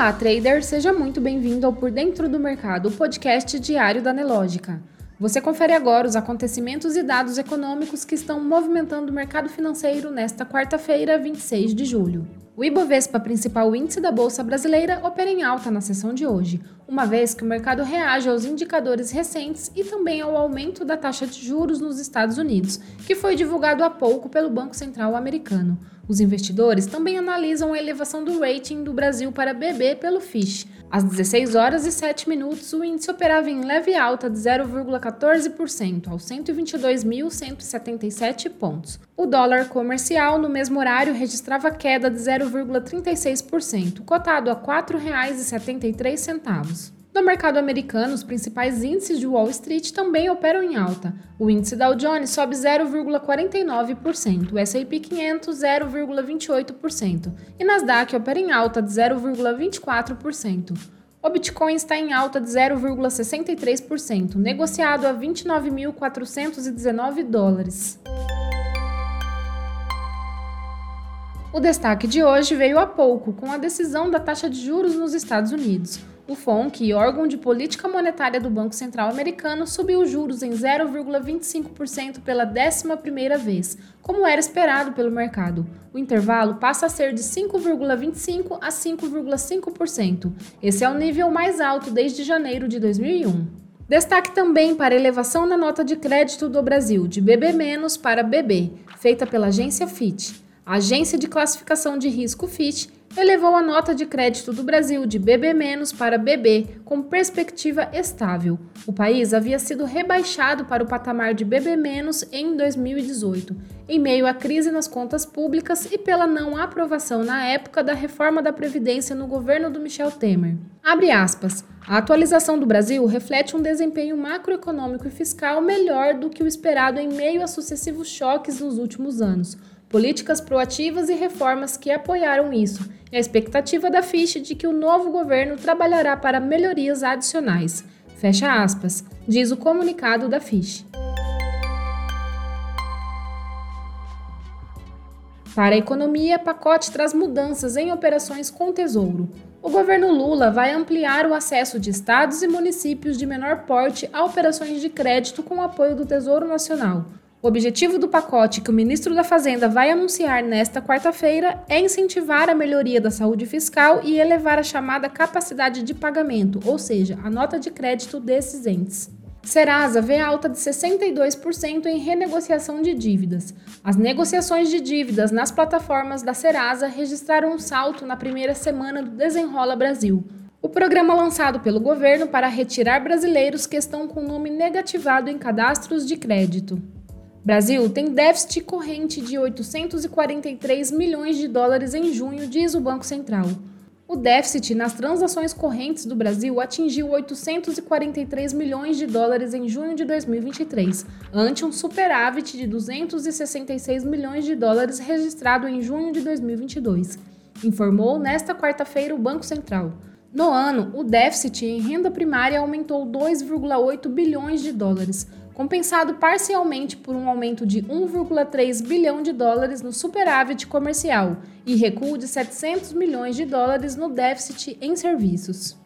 Olá, trader! Seja muito bem-vindo ao Por Dentro do Mercado, o podcast diário da Nelógica. Você confere agora os acontecimentos e dados econômicos que estão movimentando o mercado financeiro nesta quarta-feira, 26 de julho. O Ibovespa, principal índice da Bolsa Brasileira, opera em alta na sessão de hoje, uma vez que o mercado reage aos indicadores recentes e também ao aumento da taxa de juros nos Estados Unidos, que foi divulgado há pouco pelo Banco Central americano. Os investidores também analisam a elevação do rating do Brasil para BB pelo Fitch. Às 16 horas e 7 minutos, o índice operava em leve alta de 0,14% aos 122.177 pontos. O dólar comercial no mesmo horário registrava queda de 0,36%, cotado a R$ 4,73. No mercado americano, os principais índices de Wall Street também operam em alta. O índice Dow Jones sobe 0,49%, o S&P 500 0,28% e Nasdaq opera em alta de 0,24%. O Bitcoin está em alta de 0,63%, negociado a 29.419 dólares. O destaque de hoje veio há pouco, com a decisão da taxa de juros nos Estados Unidos. O FONC, órgão de política monetária do Banco Central americano, subiu os juros em 0,25% pela 11ª vez, como era esperado pelo mercado. O intervalo passa a ser de 5,25% a 5,5%. Esse é o nível mais alto desde janeiro de 2001. Destaque também para a elevação na nota de crédito do Brasil, de BB- para BB, feita pela agência Fitch. A agência de classificação de risco Fitch elevou a nota de crédito do Brasil de BB- para BB com perspectiva estável. O país havia sido rebaixado para o patamar de BB- em 2018, em meio à crise nas contas públicas e pela não aprovação na época da reforma da Previdência no governo do Michel Temer. Abre aspas. A atualização do Brasil reflete um desempenho macroeconômico e fiscal melhor do que o esperado em meio a sucessivos choques nos últimos anos políticas proativas e reformas que apoiaram isso, e a expectativa da Fiche de que o novo governo trabalhará para melhorias adicionais. Fecha aspas, diz o comunicado da Fiche. Para a economia, pacote traz mudanças em operações com Tesouro. O governo Lula vai ampliar o acesso de estados e municípios de menor porte a operações de crédito com apoio do Tesouro Nacional. O objetivo do pacote que o ministro da Fazenda vai anunciar nesta quarta-feira é incentivar a melhoria da saúde fiscal e elevar a chamada capacidade de pagamento, ou seja, a nota de crédito desses entes. Serasa vê alta de 62% em renegociação de dívidas. As negociações de dívidas nas plataformas da Serasa registraram um salto na primeira semana do Desenrola Brasil, o programa lançado pelo governo para retirar brasileiros que estão com nome negativado em cadastros de crédito. Brasil tem déficit corrente de 843 milhões de dólares em junho, diz o Banco Central. O déficit nas transações correntes do Brasil atingiu 843 milhões de dólares em junho de 2023, ante um superávit de 266 milhões de dólares registrado em junho de 2022, informou nesta quarta-feira o Banco Central. No ano, o déficit em renda primária aumentou 2,8 bilhões de dólares, compensado parcialmente por um aumento de 1,3 bilhão de dólares no superávit comercial e recuo de 700 milhões de dólares no déficit em serviços.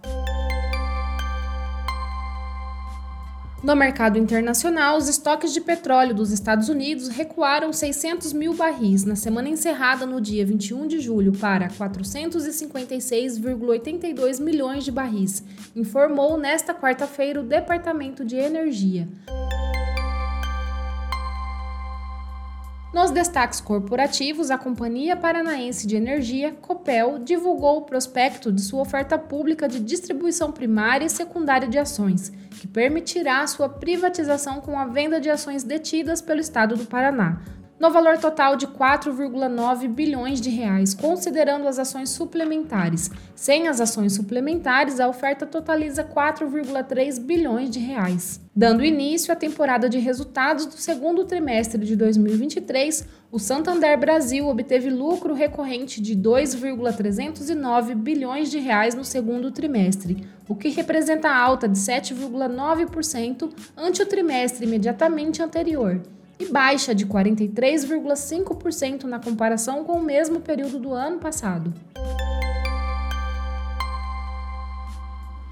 No mercado internacional, os estoques de petróleo dos Estados Unidos recuaram 600 mil barris na semana encerrada no dia 21 de julho para 456,82 milhões de barris, informou nesta quarta-feira o Departamento de Energia. Nos destaques corporativos, a Companhia Paranaense de Energia, Copel, divulgou o prospecto de sua oferta pública de distribuição primária e secundária de ações, que permitirá sua privatização com a venda de ações detidas pelo Estado do Paraná, no valor total de 4,9 bilhões de reais, considerando as ações suplementares. Sem as ações suplementares, a oferta totaliza 4,3 bilhões de reais. Dando início à temporada de resultados do segundo trimestre de 2023, o Santander Brasil obteve lucro recorrente de 2,309 bilhões de reais no segundo trimestre, o que representa alta de 7,9% ante o trimestre imediatamente anterior e baixa de 43,5% na comparação com o mesmo período do ano passado.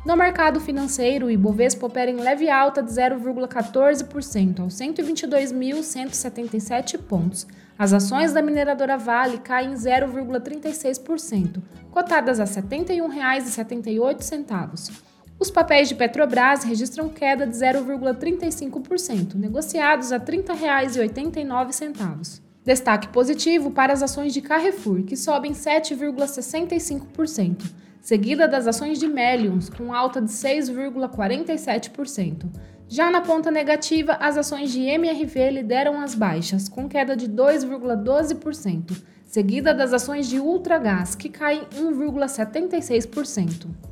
No mercado financeiro, o Ibovespa opera em leve alta de 0,14% aos 122.177 pontos. As ações da mineradora Vale caem 0,36%, cotadas a R$ 71,78. Os papéis de Petrobras registram queda de 0,35%, negociados a R$ 30,89. Destaque positivo para as ações de Carrefour, que sobem 7,65% seguida das ações de Melions, com alta de 6,47%. Já na ponta negativa, as ações de MRV lideram as baixas, com queda de 2,12%, seguida das ações de Ultragás, que caem 1,76%.